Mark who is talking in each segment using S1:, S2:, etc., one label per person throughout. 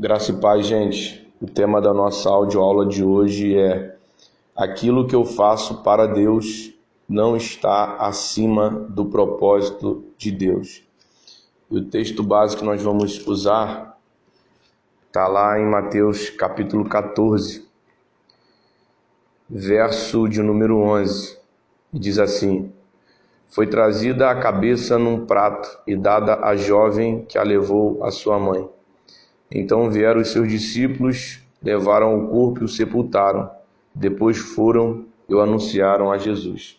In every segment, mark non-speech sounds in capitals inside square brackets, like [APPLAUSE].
S1: Graça e paz, gente. O tema da nossa audioaula de hoje é Aquilo que eu faço para Deus não está acima do propósito de Deus. O texto básico que nós vamos usar está lá em Mateus capítulo 14, verso de número 11. E diz assim: Foi trazida a cabeça num prato e dada à jovem que a levou à sua mãe. Então vieram os seus discípulos, levaram o corpo e o sepultaram. Depois foram e o anunciaram a Jesus.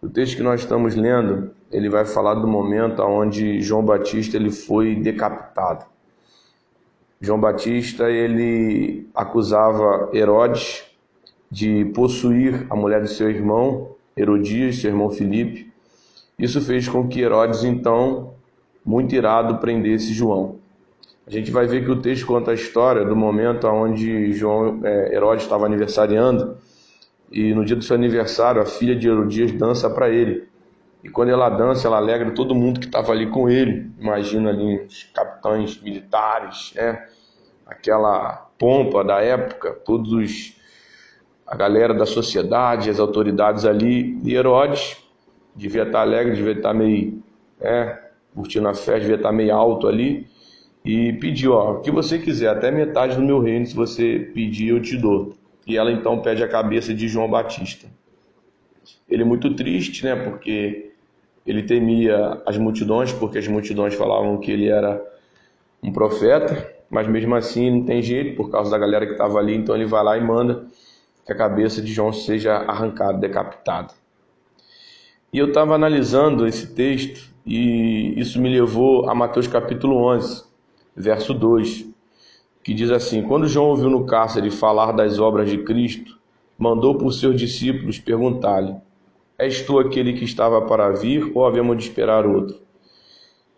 S1: O texto que nós estamos lendo, ele vai falar do momento onde João Batista ele foi decapitado. João Batista ele acusava Herodes de possuir a mulher do seu irmão Herodias, seu irmão Filipe. Isso fez com que Herodes então, muito irado, prendesse João. A gente vai ver que o texto conta a história do momento onde João é, Herodes estava aniversariando e no dia do seu aniversário a filha de Herodias dança para ele. E quando ela dança, ela alegra todo mundo que estava ali com ele. Imagina ali os capitães militares, né? aquela pompa da época, todos os, a galera da sociedade, as autoridades ali. E Herodes devia estar alegre, devia estar meio é, curtindo a festa, devia estar meio alto ali e pediu, ó, o que você quiser, até metade do meu reino, se você pedir, eu te dou. E ela então pede a cabeça de João Batista. Ele é muito triste, né, porque ele temia as multidões, porque as multidões falavam que ele era um profeta, mas mesmo assim não tem jeito, por causa da galera que estava ali, então ele vai lá e manda que a cabeça de João seja arrancada, decapitada. E eu estava analisando esse texto e isso me levou a Mateus capítulo 11, verso 2, que diz assim: Quando João ouviu no cárcere falar das obras de Cristo, mandou por seus discípulos perguntar-lhe: És tu aquele que estava para vir ou havemos de esperar outro?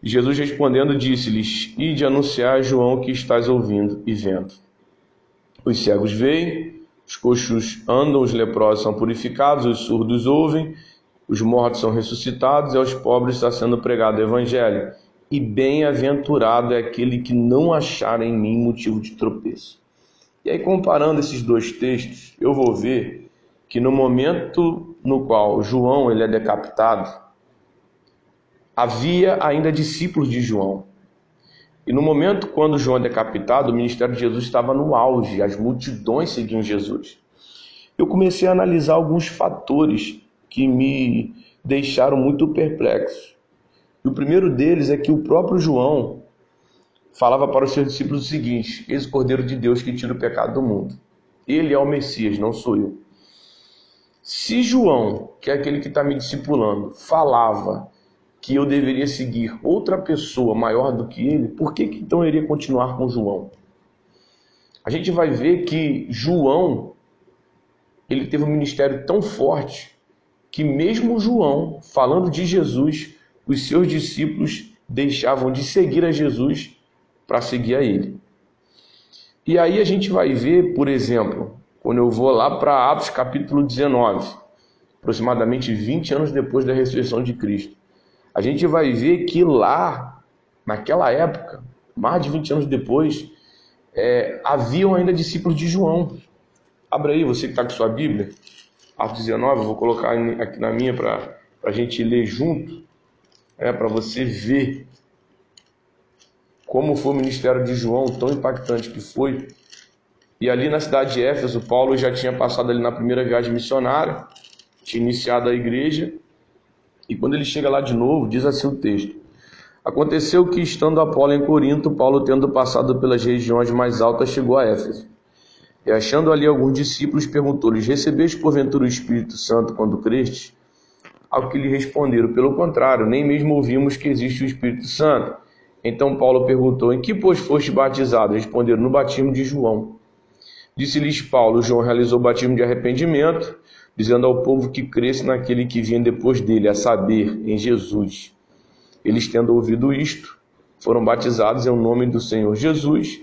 S1: Jesus respondendo disse-lhes: Ide anunciar a João que estás ouvindo e vendo. Os cegos veem, os coxos andam, os leprosos são purificados, os surdos ouvem, os mortos são ressuscitados e aos pobres está sendo pregado o evangelho e bem-aventurado é aquele que não achar em mim motivo de tropeço. E aí, comparando esses dois textos, eu vou ver que no momento no qual João ele é decapitado, havia ainda discípulos de João. E no momento quando João é decapitado, o ministério de Jesus estava no auge, as multidões seguiam Jesus. Eu comecei a analisar alguns fatores que me deixaram muito perplexo. E o primeiro deles é que o próprio João falava para os seus discípulos o seguinte: Eis o Cordeiro de Deus que tira o pecado do mundo. Ele é o Messias, não sou eu. Se João, que é aquele que está me discipulando, falava que eu deveria seguir outra pessoa maior do que ele, por que, que então eu iria continuar com João? A gente vai ver que João ele teve um ministério tão forte que mesmo João, falando de Jesus, os seus discípulos deixavam de seguir a Jesus para seguir a ele. E aí a gente vai ver, por exemplo, quando eu vou lá para Atos capítulo 19, aproximadamente 20 anos depois da ressurreição de Cristo, a gente vai ver que lá, naquela época, mais de 20 anos depois, é, haviam ainda discípulos de João. Abra aí, você que está com sua Bíblia, Atos 19, eu vou colocar aqui na minha para a gente ler junto é, para você ver como foi o ministério de João, tão impactante que foi. E ali na cidade de Éfeso, Paulo já tinha passado ali na primeira viagem missionária, tinha iniciado a igreja, e quando ele chega lá de novo, diz assim o texto: Aconteceu que, estando Apolo em Corinto, Paulo, tendo passado pelas regiões mais altas, chegou a Éfeso. E achando ali alguns discípulos, perguntou-lhes: Recebeste porventura o Espírito Santo quando crestes? Ao que lhe responderam: Pelo contrário, nem mesmo ouvimos que existe o Espírito Santo. Então Paulo perguntou: Em que, pois, foste batizado? Responderam: No batismo de João. Disse-lhes Paulo: João realizou o batismo de arrependimento, dizendo ao povo que cresce naquele que vinha depois dele, a saber, em Jesus. Eles, tendo ouvido isto, foram batizados em nome do Senhor Jesus,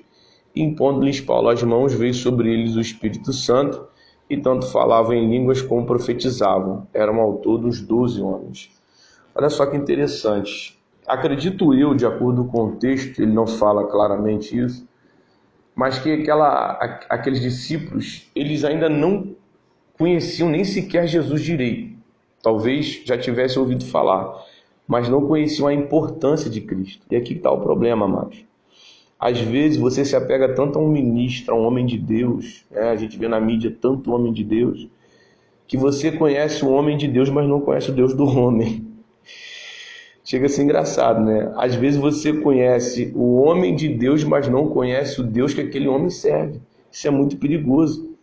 S1: e impondo-lhes Paulo as mãos, veio sobre eles o Espírito Santo e tanto falavam em línguas como profetizavam. Eram ao todo uns doze homens. Olha só que interessante. Acredito eu, de acordo com o texto, ele não fala claramente isso, mas que aquela, aqueles discípulos, eles ainda não conheciam nem sequer Jesus direito. Talvez já tivesse ouvido falar, mas não conheciam a importância de Cristo. E aqui está o problema, amados. Às vezes você se apega tanto a um ministro, a um homem de Deus, né? a gente vê na mídia tanto homem de Deus, que você conhece o homem de Deus, mas não conhece o Deus do homem. [LAUGHS] Chega a ser engraçado, né? Às vezes você conhece o homem de Deus, mas não conhece o Deus que aquele homem serve. Isso é muito perigoso.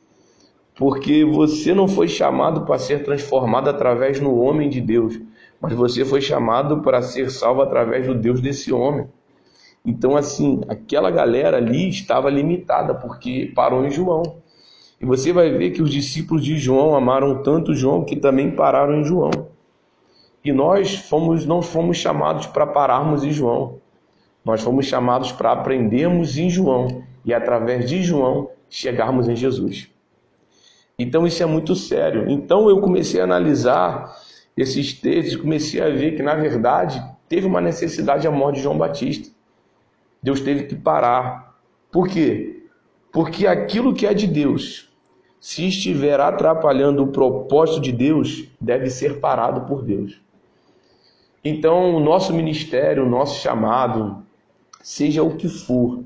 S1: Porque você não foi chamado para ser transformado através do homem de Deus, mas você foi chamado para ser salvo através do Deus desse homem. Então, assim, aquela galera ali estava limitada, porque parou em João. E você vai ver que os discípulos de João amaram tanto João que também pararam em João. E nós fomos, não fomos chamados para pararmos em João. Nós fomos chamados para aprendermos em João e através de João chegarmos em Jesus. Então isso é muito sério. Então eu comecei a analisar esses textos, comecei a ver que na verdade teve uma necessidade a morte de João Batista. Deus teve que parar. Por quê? Porque aquilo que é de Deus, se estiver atrapalhando o propósito de Deus, deve ser parado por Deus. Então, o nosso ministério, o nosso chamado, seja o que for,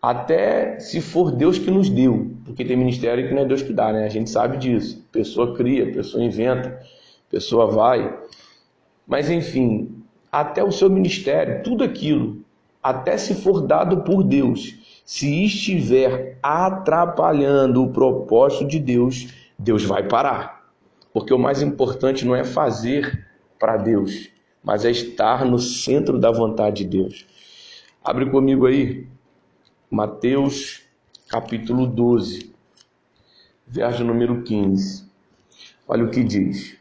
S1: até se for Deus que nos deu, porque tem ministério que não é Deus que dá, né? A gente sabe disso. Pessoa cria, pessoa inventa, pessoa vai. Mas enfim, até o seu ministério, tudo aquilo até se for dado por Deus, se estiver atrapalhando o propósito de Deus, Deus vai parar. Porque o mais importante não é fazer para Deus, mas é estar no centro da vontade de Deus. Abre comigo aí, Mateus capítulo 12, verso número 15. Olha o que diz.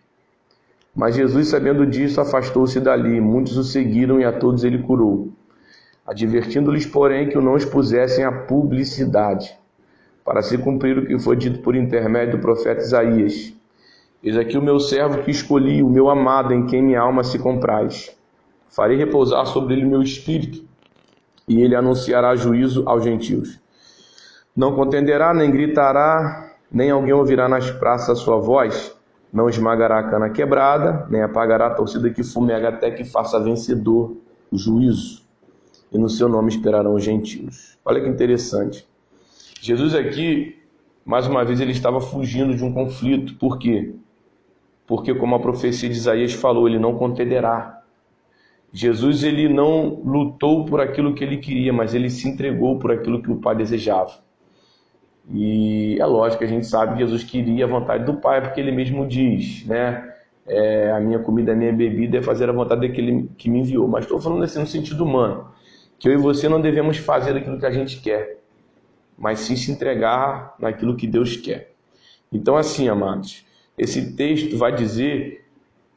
S1: Mas Jesus, sabendo disso, afastou-se dali, muitos o seguiram e a todos ele curou advertindo-lhes, porém, que o não expusessem à publicidade, para se cumprir o que foi dito por intermédio do profeta Isaías. Eis aqui o meu servo que escolhi, o meu amado, em quem minha alma se compraz. Farei repousar sobre ele o meu espírito, e ele anunciará juízo aos gentios. Não contenderá, nem gritará, nem alguém ouvirá nas praças a sua voz. Não esmagará a cana quebrada, nem apagará a torcida que fumega até que faça vencedor o juízo e no seu nome esperarão os gentios. Olha que interessante. Jesus aqui, mais uma vez, ele estava fugindo de um conflito. Por quê? Porque, como a profecia de Isaías falou, ele não contenderá. Jesus ele não lutou por aquilo que ele queria, mas ele se entregou por aquilo que o Pai desejava. E é lógico a gente sabe que Jesus queria a vontade do Pai, porque ele mesmo diz, né? É, a minha comida, a minha bebida é fazer a vontade daquele que me enviou. Mas estou falando assim no sentido humano que eu e você não devemos fazer aquilo que a gente quer, mas sim se entregar naquilo que Deus quer. Então, assim, amados, esse texto vai dizer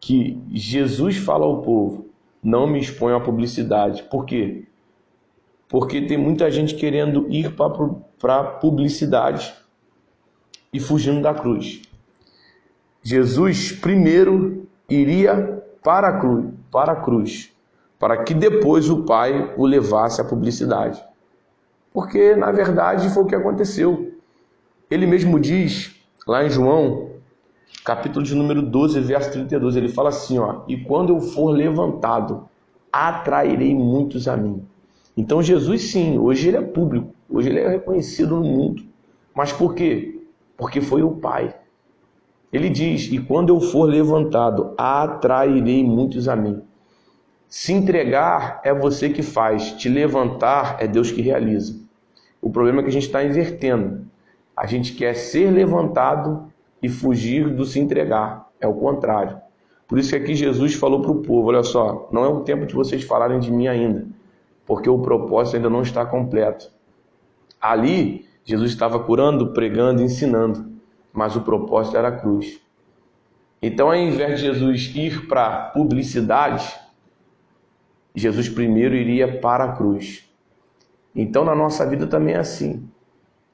S1: que Jesus fala ao povo: não me exponha à publicidade. Por quê? Porque tem muita gente querendo ir para a publicidade e fugindo da cruz. Jesus primeiro iria para a cruz, para a cruz para que depois o pai o levasse à publicidade. Porque, na verdade, foi o que aconteceu. Ele mesmo diz, lá em João, capítulo de número 12, verso 32, ele fala assim, ó, e quando eu for levantado, atrairei muitos a mim. Então Jesus sim, hoje ele é público, hoje ele é reconhecido no mundo. Mas por quê? Porque foi o Pai. Ele diz: E quando eu for levantado, atrairei muitos a mim. Se entregar é você que faz, te levantar é Deus que realiza. O problema é que a gente está invertendo. A gente quer ser levantado e fugir do se entregar. É o contrário. Por isso que aqui Jesus falou para o povo: olha só, não é o tempo de vocês falarem de mim ainda, porque o propósito ainda não está completo. Ali, Jesus estava curando, pregando, ensinando, mas o propósito era a cruz. Então, ao invés de Jesus ir para publicidade, Jesus primeiro iria para a cruz. Então, na nossa vida também é assim.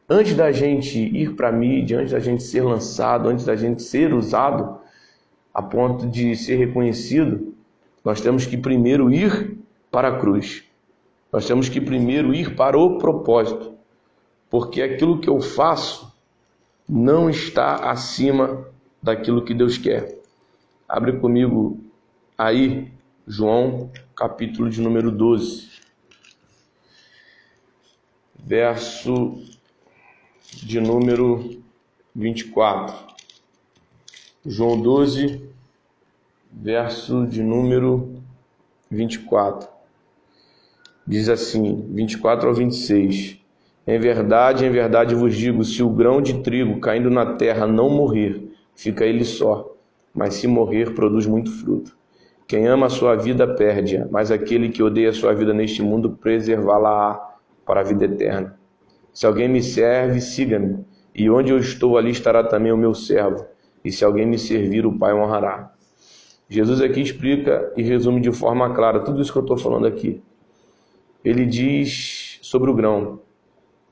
S1: Antes da gente ir para a mídia, antes da gente ser lançado, antes da gente ser usado, a ponto de ser reconhecido, nós temos que primeiro ir para a cruz. Nós temos que primeiro ir para o propósito, porque aquilo que eu faço não está acima daquilo que Deus quer. Abre comigo aí, João, capítulo de número 12, verso de número 24. João 12, verso de número 24. Diz assim, 24 ao 26. Em verdade, em verdade vos digo: se o grão de trigo caindo na terra não morrer, fica ele só, mas se morrer, produz muito fruto. Quem ama a sua vida perde-a, mas aquele que odeia a sua vida neste mundo preservá-la para a vida eterna. Se alguém me serve, siga-me, e onde eu estou, ali estará também o meu servo. E se alguém me servir, o Pai honrará. Jesus aqui explica e resume de forma clara tudo isso que eu estou falando aqui. Ele diz sobre o grão,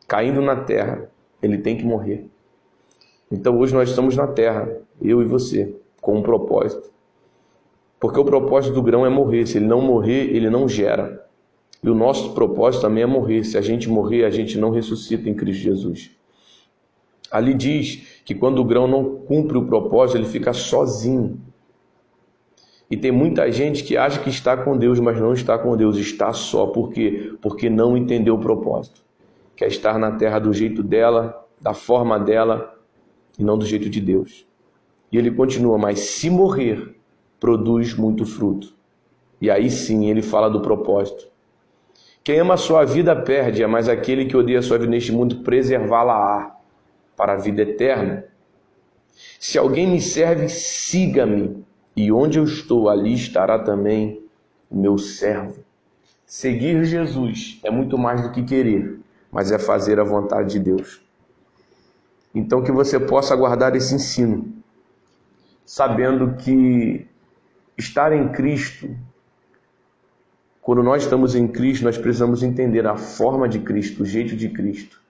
S1: caindo na terra, ele tem que morrer. Então hoje nós estamos na terra, eu e você, com um propósito. Porque o propósito do grão é morrer. Se ele não morrer, ele não gera. E o nosso propósito também é morrer. Se a gente morrer, a gente não ressuscita em Cristo Jesus. Ali diz que quando o grão não cumpre o propósito, ele fica sozinho. E tem muita gente que acha que está com Deus, mas não está com Deus, está só. Por quê? Porque não entendeu o propósito. Quer estar na terra do jeito dela, da forma dela, e não do jeito de Deus. E ele continua, mas se morrer, produz muito fruto. E aí sim ele fala do propósito. Quem ama a sua vida perde, mas aquele que odeia a sua vida neste mundo preservá-la-á para a vida eterna. Se alguém me serve, siga-me e onde eu estou, ali estará também o meu servo. Seguir Jesus é muito mais do que querer, mas é fazer a vontade de Deus. Então, que você possa guardar esse ensino, sabendo que estar em Cristo, quando nós estamos em Cristo, nós precisamos entender a forma de Cristo, o jeito de Cristo.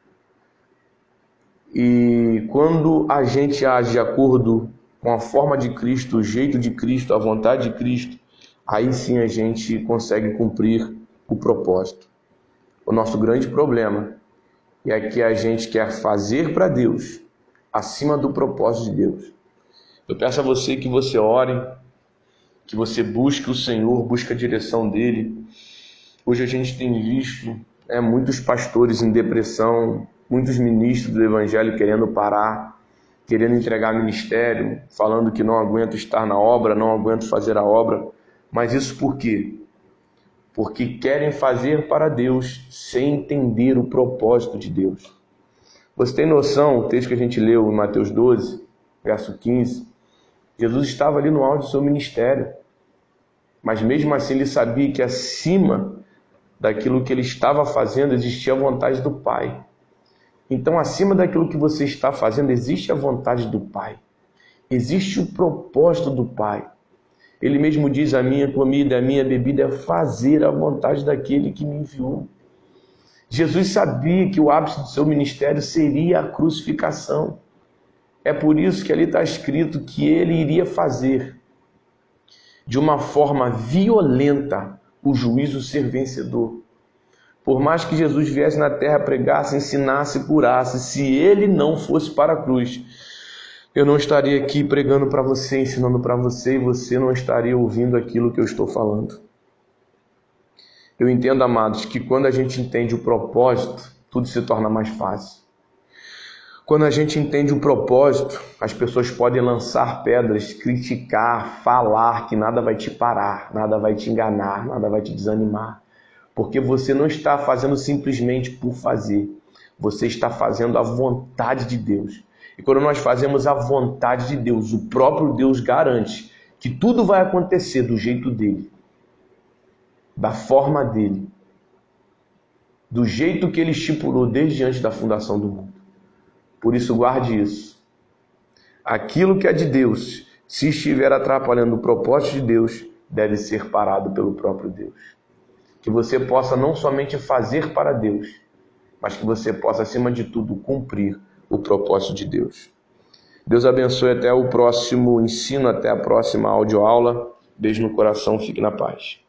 S1: E quando a gente age de acordo com a forma de Cristo, o jeito de Cristo, a vontade de Cristo, aí sim a gente consegue cumprir o propósito. O nosso grande problema é que a gente quer fazer para Deus acima do propósito de Deus. Eu peço a você que você ore, que você busque o Senhor, busque a direção dele. Hoje a gente tem visto é, muitos pastores em depressão, muitos ministros do Evangelho querendo parar querendo entregar ministério, falando que não aguento estar na obra, não aguento fazer a obra. Mas isso por quê? Porque querem fazer para Deus sem entender o propósito de Deus. Você tem noção, o texto que a gente leu em Mateus 12, verso 15, Jesus estava ali no auge do seu ministério. Mas mesmo assim ele sabia que acima daquilo que ele estava fazendo existia a vontade do Pai. Então, acima daquilo que você está fazendo, existe a vontade do Pai. Existe o propósito do Pai. Ele mesmo diz: A minha comida, a minha bebida é fazer a vontade daquele que me enviou. Jesus sabia que o ápice do seu ministério seria a crucificação. É por isso que ali está escrito que ele iria fazer de uma forma violenta o juízo ser vencedor. Por mais que Jesus viesse na terra, pregasse, ensinasse, curasse, se ele não fosse para a cruz, eu não estaria aqui pregando para você, ensinando para você, e você não estaria ouvindo aquilo que eu estou falando. Eu entendo, amados, que quando a gente entende o propósito, tudo se torna mais fácil. Quando a gente entende o propósito, as pessoas podem lançar pedras, criticar, falar que nada vai te parar, nada vai te enganar, nada vai te desanimar. Porque você não está fazendo simplesmente por fazer, você está fazendo a vontade de Deus. E quando nós fazemos a vontade de Deus, o próprio Deus garante que tudo vai acontecer do jeito dele, da forma dele, do jeito que ele estipulou desde antes da fundação do mundo. Por isso, guarde isso. Aquilo que é de Deus, se estiver atrapalhando o propósito de Deus, deve ser parado pelo próprio Deus que você possa não somente fazer para Deus, mas que você possa, acima de tudo, cumprir o propósito de Deus. Deus abençoe até o próximo ensino, até a próxima audioaula. Beijo no coração, fique na paz.